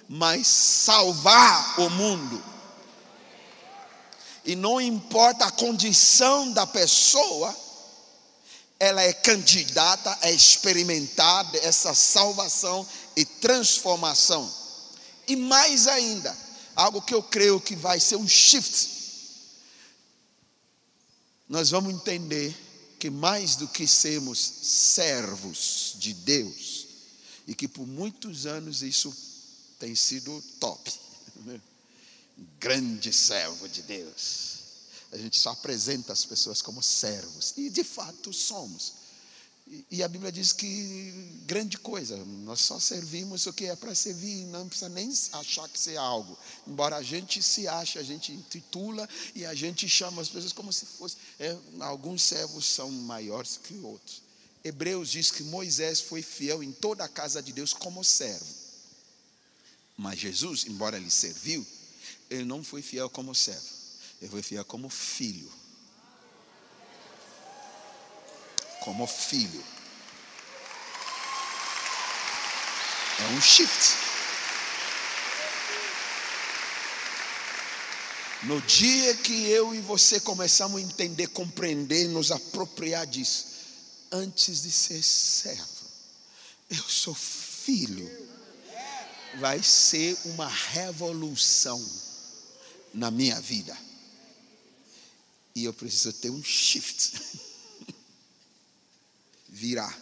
mas salvar o mundo. E não importa a condição da pessoa, ela é candidata a experimentar essa salvação e transformação. E mais ainda, algo que eu creio que vai ser um shift. Nós vamos entender que mais do que sermos servos de Deus, e que por muitos anos isso tem sido top, né? grande servo de Deus. A gente só apresenta as pessoas como servos, e de fato somos. E a Bíblia diz que grande coisa, nós só servimos o que é para servir, não precisa nem achar que ser algo. Embora a gente se ache, a gente intitula e a gente chama as pessoas como se fosse. É, alguns servos são maiores que outros. Hebreus diz que Moisés foi fiel em toda a casa de Deus como servo. Mas Jesus, embora ele serviu, ele não foi fiel como servo, ele foi fiel como filho. Como filho. É um shift. No dia que eu e você começamos a entender, compreender, nos apropriar disso, antes de ser servo, eu sou filho, vai ser uma revolução na minha vida. E eu preciso ter um shift. Virar.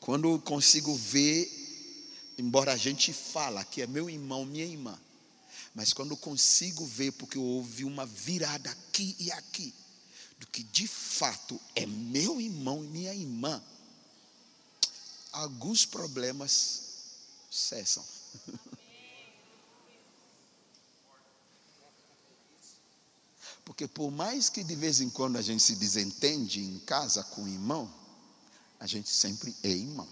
Quando eu consigo ver, embora a gente fala que é meu irmão, minha irmã, mas quando eu consigo ver, porque eu ouvi uma virada aqui e aqui, do que de fato é meu irmão e minha irmã, alguns problemas cessam. Porque por mais que de vez em quando a gente se desentende em casa com o irmão, a gente sempre é irmão.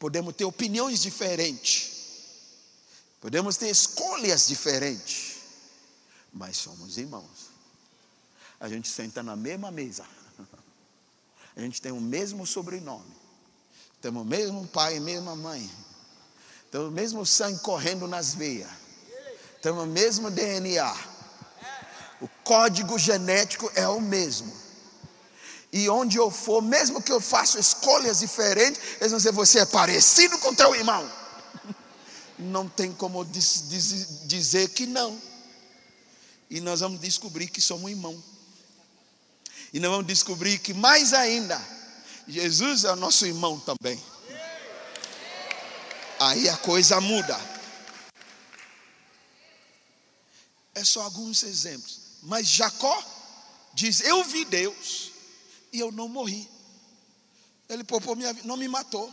Podemos ter opiniões diferentes. Podemos ter escolhas diferentes. Mas somos irmãos. A gente senta na mesma mesa. A gente tem o mesmo sobrenome. Temos o mesmo pai mesma mãe. Temos o mesmo sangue correndo nas veias. Temos o mesmo DNA. O código genético é o mesmo. E onde eu for, mesmo que eu faça escolhas diferentes, eles vão dizer: você é parecido com teu irmão. Não tem como diz, diz, dizer que não. E nós vamos descobrir que somos irmãos. E nós vamos descobrir que mais ainda, Jesus é nosso irmão também. Aí a coisa muda. É só alguns exemplos. Mas Jacó diz: Eu vi Deus e eu não morri. Ele poupou minha vida, não me matou.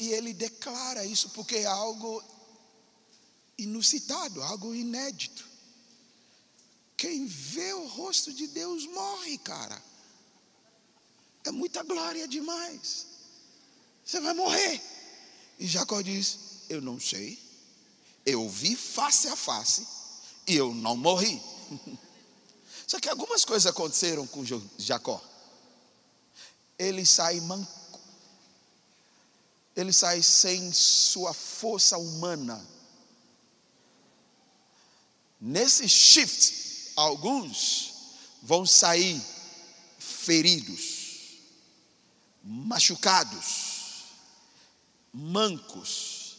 E ele declara isso porque é algo inusitado, algo inédito. Quem vê o rosto de Deus morre, cara. É muita glória demais. Você vai morrer. E Jacó diz: Eu não sei. Eu vi face a face e eu não morri. Só que algumas coisas aconteceram com Jacó. Ele sai manco. Ele sai sem sua força humana. Nesse shift, alguns vão sair feridos, machucados, mancos,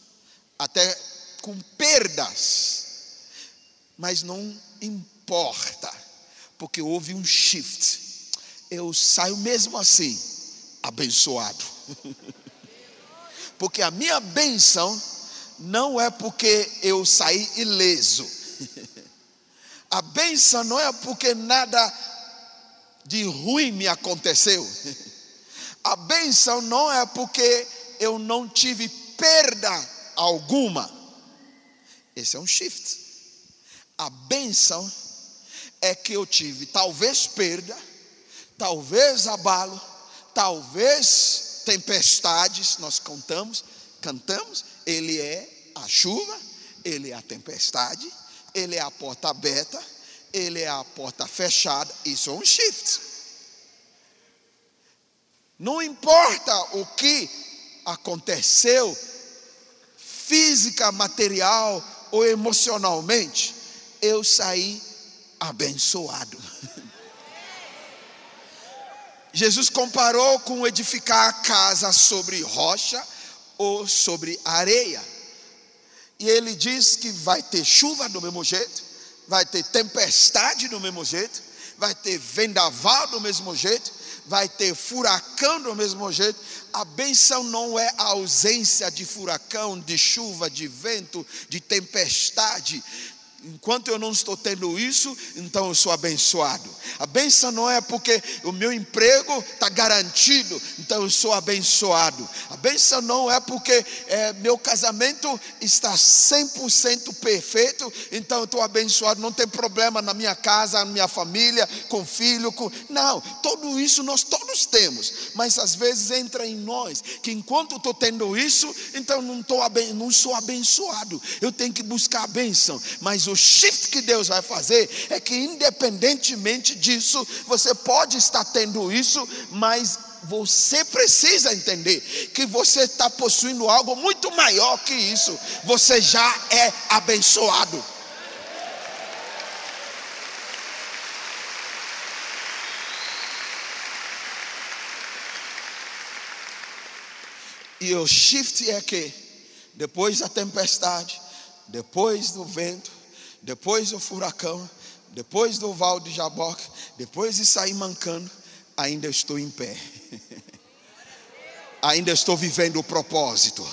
até com perdas. Mas não importa porque houve um shift. Eu saio mesmo assim, abençoado. porque a minha benção não é porque eu saí ileso. A benção não é porque nada de ruim me aconteceu. A benção não é porque eu não tive perda alguma. Esse é um shift. A benção é que eu tive talvez perda, talvez abalo, talvez tempestades, nós cantamos, cantamos, ele é a chuva, ele é a tempestade, ele é a porta aberta, ele é a porta fechada, isso é um shift. Não importa o que aconteceu, física, material ou emocionalmente, eu saí abençoado. Jesus comparou com edificar a casa sobre rocha ou sobre areia. E ele diz que vai ter chuva do mesmo jeito, vai ter tempestade do mesmo jeito, vai ter vendaval do mesmo jeito, vai ter furacão do mesmo jeito. A benção não é a ausência de furacão, de chuva, de vento, de tempestade. Enquanto eu não estou tendo isso, então eu sou abençoado. A benção não é porque o meu emprego está garantido, então eu sou abençoado. A benção não é porque é, meu casamento está 100% perfeito, então eu estou abençoado. Não tem problema na minha casa, na minha família, com filho, com. Não, tudo isso nós todos temos, mas às vezes entra em nós que enquanto estou tendo isso, então não, tô, não sou abençoado. Eu tenho que buscar a benção, mas o shift que Deus vai fazer é que, independentemente disso, você pode estar tendo isso, mas você precisa entender que você está possuindo algo muito maior que isso. Você já é abençoado. E o shift é que, depois da tempestade, depois do vento, depois do furacão, depois do val de Jaboque, depois de sair mancando, ainda estou em pé. ainda estou vivendo o propósito.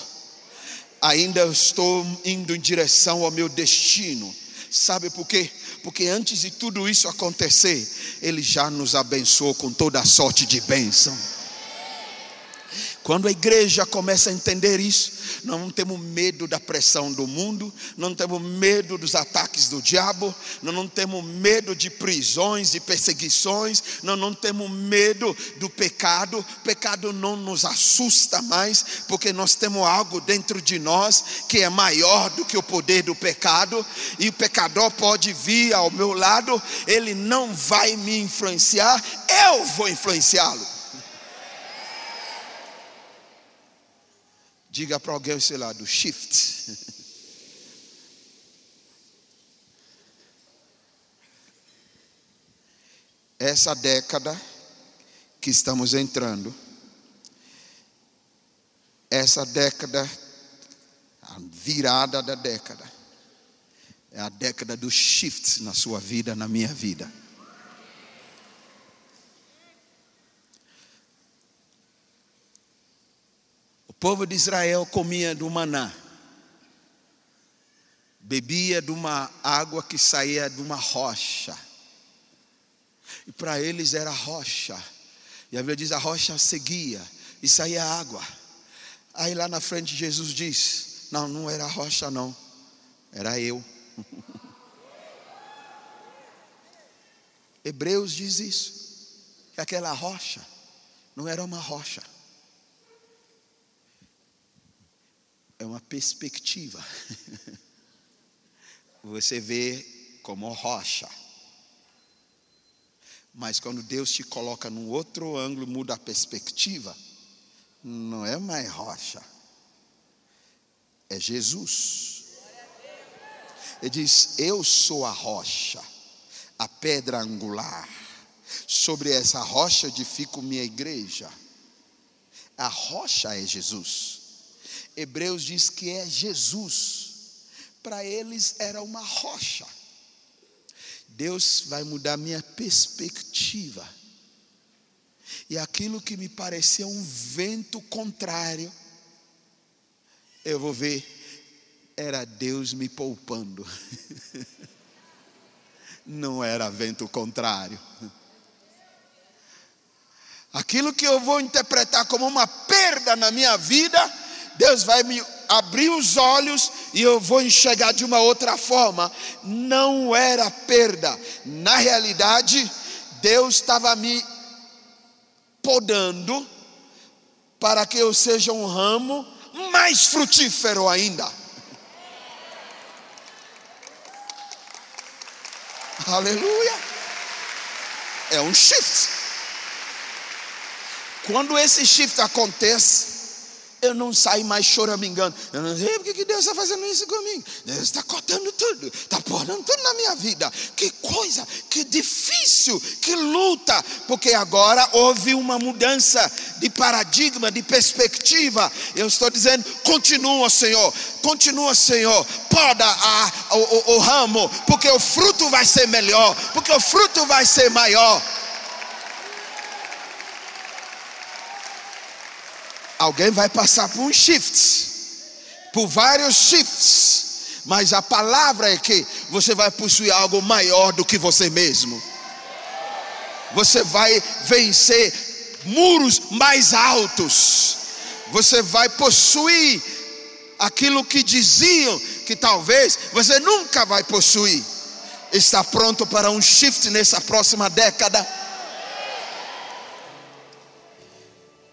Ainda estou indo em direção ao meu destino. Sabe por quê? Porque antes de tudo isso acontecer, Ele já nos abençoou com toda a sorte de bênção. Quando a igreja começa a entender isso, não temos medo da pressão do mundo, não temos medo dos ataques do diabo, nós não temos medo de prisões e perseguições, nós não temos medo do pecado. O pecado não nos assusta mais, porque nós temos algo dentro de nós que é maior do que o poder do pecado, e o pecador pode vir ao meu lado, ele não vai me influenciar, eu vou influenciá-lo. Diga para alguém ao seu lado, shift. Essa década que estamos entrando, essa década, a virada da década, é a década do shift na sua vida, na minha vida. Povo de Israel comia do maná, bebia de uma água que saía de uma rocha, e para eles era rocha, e a Bíblia diz: a rocha seguia e saía água. Aí lá na frente Jesus diz: Não, não era rocha, não, era eu. Hebreus diz isso, que aquela rocha não era uma rocha é uma perspectiva. Você vê como rocha. Mas quando Deus te coloca num outro ângulo, muda a perspectiva, não é mais rocha, é Jesus. Ele diz: Eu sou a rocha, a pedra angular. Sobre essa rocha edifico minha igreja. A rocha é Jesus. Hebreus diz que é Jesus. Para eles era uma rocha. Deus vai mudar minha perspectiva. E aquilo que me parecia um vento contrário, eu vou ver, era Deus me poupando. Não era vento contrário. Aquilo que eu vou interpretar como uma perda na minha vida, Deus vai me abrir os olhos e eu vou enxergar de uma outra forma. Não era perda. Na realidade, Deus estava me podando para que eu seja um ramo mais frutífero ainda. Aleluia. É um shift. Quando esse shift acontece, eu não saio mais choramingando. Eu não sei porque que Deus está fazendo isso comigo. Deus está cortando tudo, está podando tudo na minha vida. Que coisa, que difícil, que luta, porque agora houve uma mudança de paradigma, de perspectiva. Eu estou dizendo, continua, Senhor, continua, Senhor, poda a, o, o, o ramo, porque o fruto vai ser melhor, porque o fruto vai ser maior. Alguém vai passar por um shift, por vários shifts, mas a palavra é que você vai possuir algo maior do que você mesmo. Você vai vencer muros mais altos. Você vai possuir aquilo que diziam que talvez você nunca vai possuir. Está pronto para um shift nessa próxima década?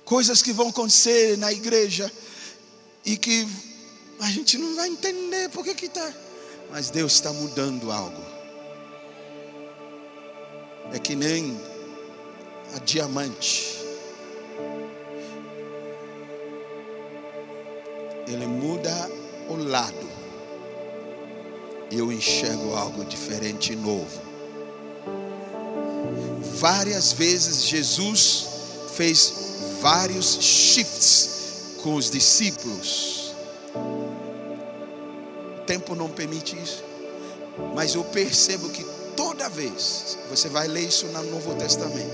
Coisas que vão acontecer na igreja e que a gente não vai entender por que está Mas Deus está mudando algo. É que nem a diamante. Ele muda o lado. Eu enxergo algo diferente e novo. Várias vezes Jesus fez vários shifts com os discípulos. O tempo não permite isso. Mas eu percebo que toda vez, você vai ler isso no Novo Testamento,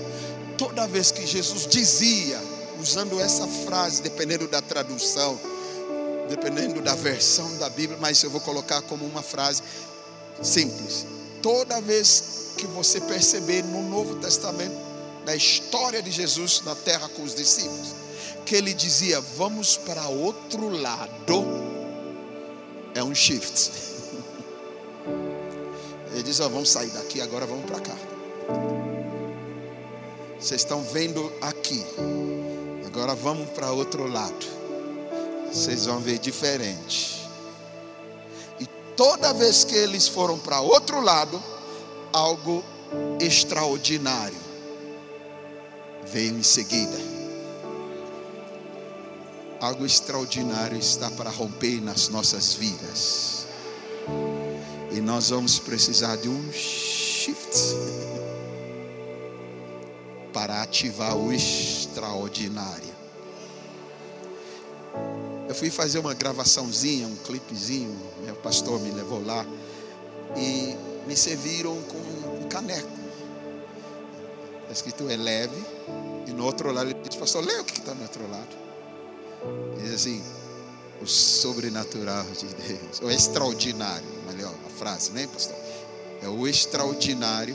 toda vez que Jesus dizia, usando essa frase, dependendo da tradução, dependendo da versão da Bíblia, mas eu vou colocar como uma frase simples. Toda vez que você perceber no Novo Testamento, na história de Jesus na terra com os discípulos, que ele dizia: Vamos para outro lado, é um shift. Ele diz: oh, Vamos sair daqui, agora vamos para cá. Vocês estão vendo aqui, agora vamos para outro lado vocês vão ver diferente. E toda vez que eles foram para outro lado, algo extraordinário veio em seguida. Algo extraordinário está para romper nas nossas vidas. E nós vamos precisar de um shift para ativar o extraordinário. Eu fui fazer uma gravaçãozinha, um clipezinho, meu pastor me levou lá e me serviram com um caneco. Escrito é leve, e no outro lado ele diz, pastor, lê o que está no outro lado. Ele diz assim, o sobrenatural de Deus, o extraordinário, melhor a frase, né, pastor? É o extraordinário.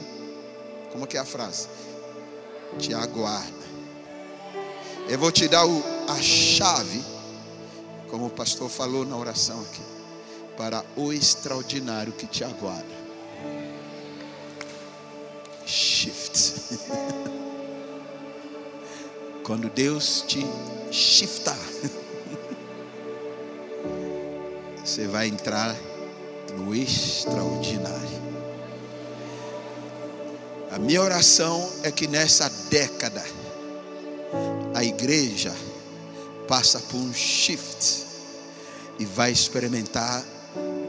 Como que é a frase? Te aguarda. Eu vou te dar o, a chave como o pastor falou na oração aqui, para o extraordinário que te aguarda. Shift. Quando Deus te shiftar, você vai entrar no extraordinário. A minha oração é que nessa década, a igreja passa por um shift e vai experimentar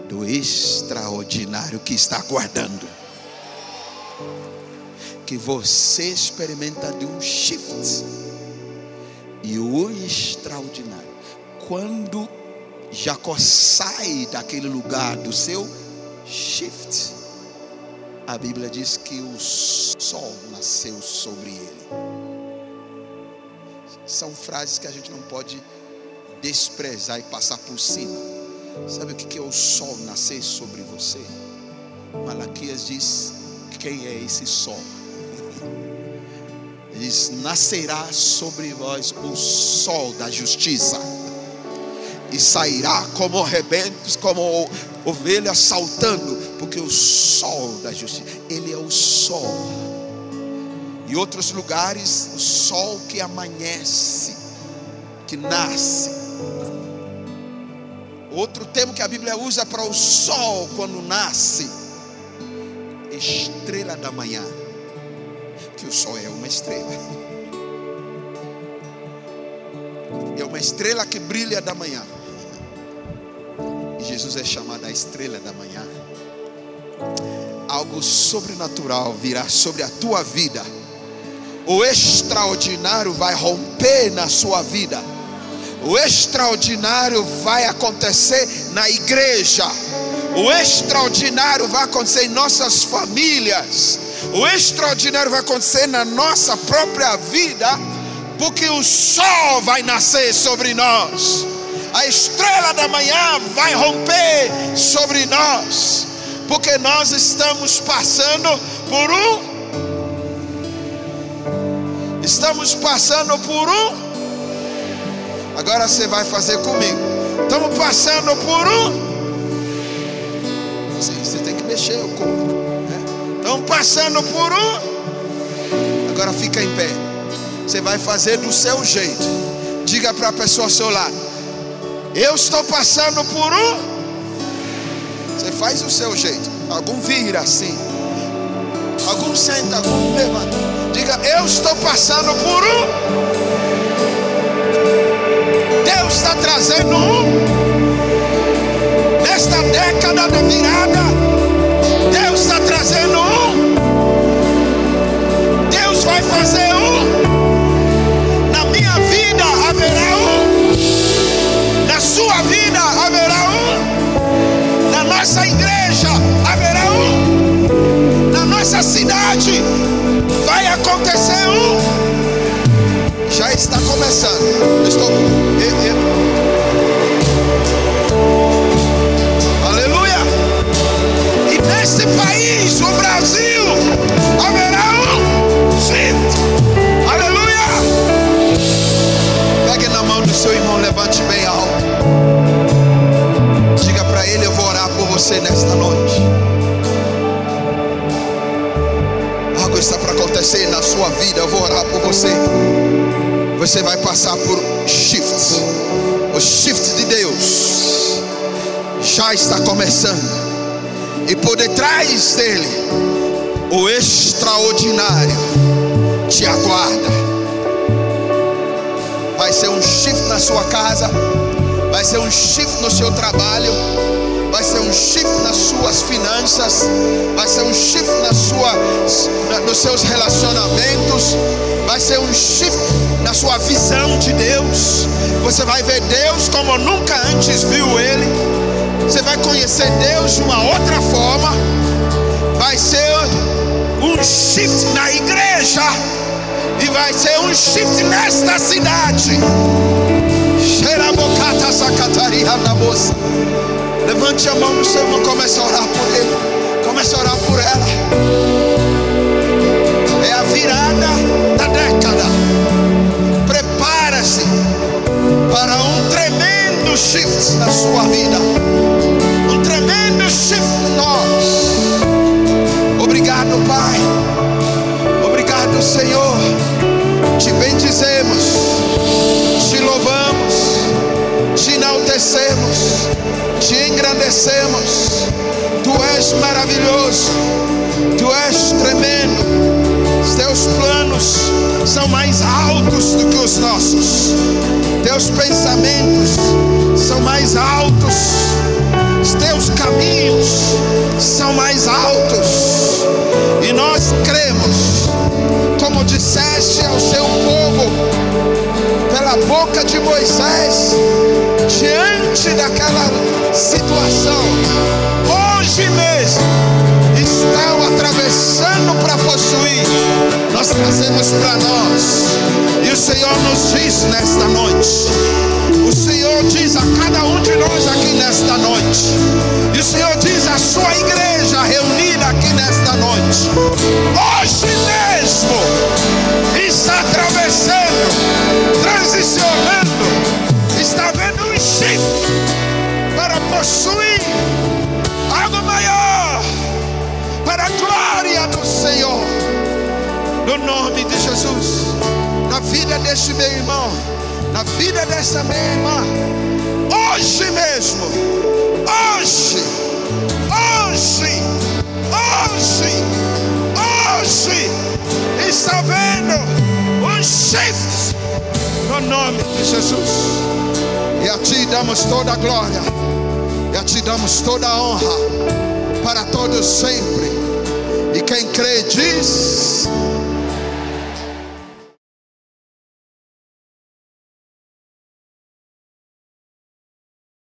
do extraordinário que está aguardando. Que você experimenta de um shift e o extraordinário. Quando Jacó sai daquele lugar do seu shift, a Bíblia diz que o sol nasceu sobre ele são frases que a gente não pode desprezar e passar por cima. Sabe o que é o sol nascer sobre você? Malaquias diz: Quem é esse sol? Diz: Nascerá sobre vós o sol da justiça, e sairá como rebentos, como ovelhas saltando, porque o sol da justiça, ele é o sol em outros lugares, o sol que amanhece, que nasce. Outro termo que a Bíblia usa para o sol quando nasce, estrela da manhã. Que o sol é uma estrela. É uma estrela que brilha da manhã. E Jesus é chamado a estrela da manhã. Algo sobrenatural virá sobre a tua vida o extraordinário vai romper na sua vida. O extraordinário vai acontecer na igreja. O extraordinário vai acontecer em nossas famílias. O extraordinário vai acontecer na nossa própria vida, porque o sol vai nascer sobre nós. A estrela da manhã vai romper sobre nós, porque nós estamos passando por um Estamos passando por um. Agora você vai fazer comigo. Estamos passando por um. Você, você tem que mexer o corpo. Estamos passando por um. Agora fica em pé. Você vai fazer do seu jeito. Diga para a pessoa ao seu lado: Eu estou passando por um. Você faz o seu jeito. Algum vira assim. Algum senta, algum levanta. Diga, eu estou passando por um. Deus está trazendo um. Nesta década de virada, Deus está trazendo fazer um. Na minha vida haverá um. Na sua vida haverá um. Na nossa igreja haverá um. Na nossa cidade vai acontecer um. Já está começando. Estou. eu- eu- nesta noite. Algo está para acontecer na sua vida. Eu vou orar por você. Você vai passar por shift. O shift de Deus já está começando. E por detrás dele, o extraordinário te aguarda. Vai ser um shift na sua casa, vai ser um shift no seu trabalho, vai ser um shift nas suas finanças, vai ser um shift na sua, na- nos seus relacionamentos, vai ser um shift na sua visão de Deus. Você vai ver Deus como nunca antes viu Ele. Você vai conhecer Deus de uma outra forma. Vai ser um shift na igreja. E vai ser um shift nesta cidade. Xerabocata sacataria na moça. Levante a mão no seu irmão, comece a orar por ele. Comece a orar por ela. Toda a honra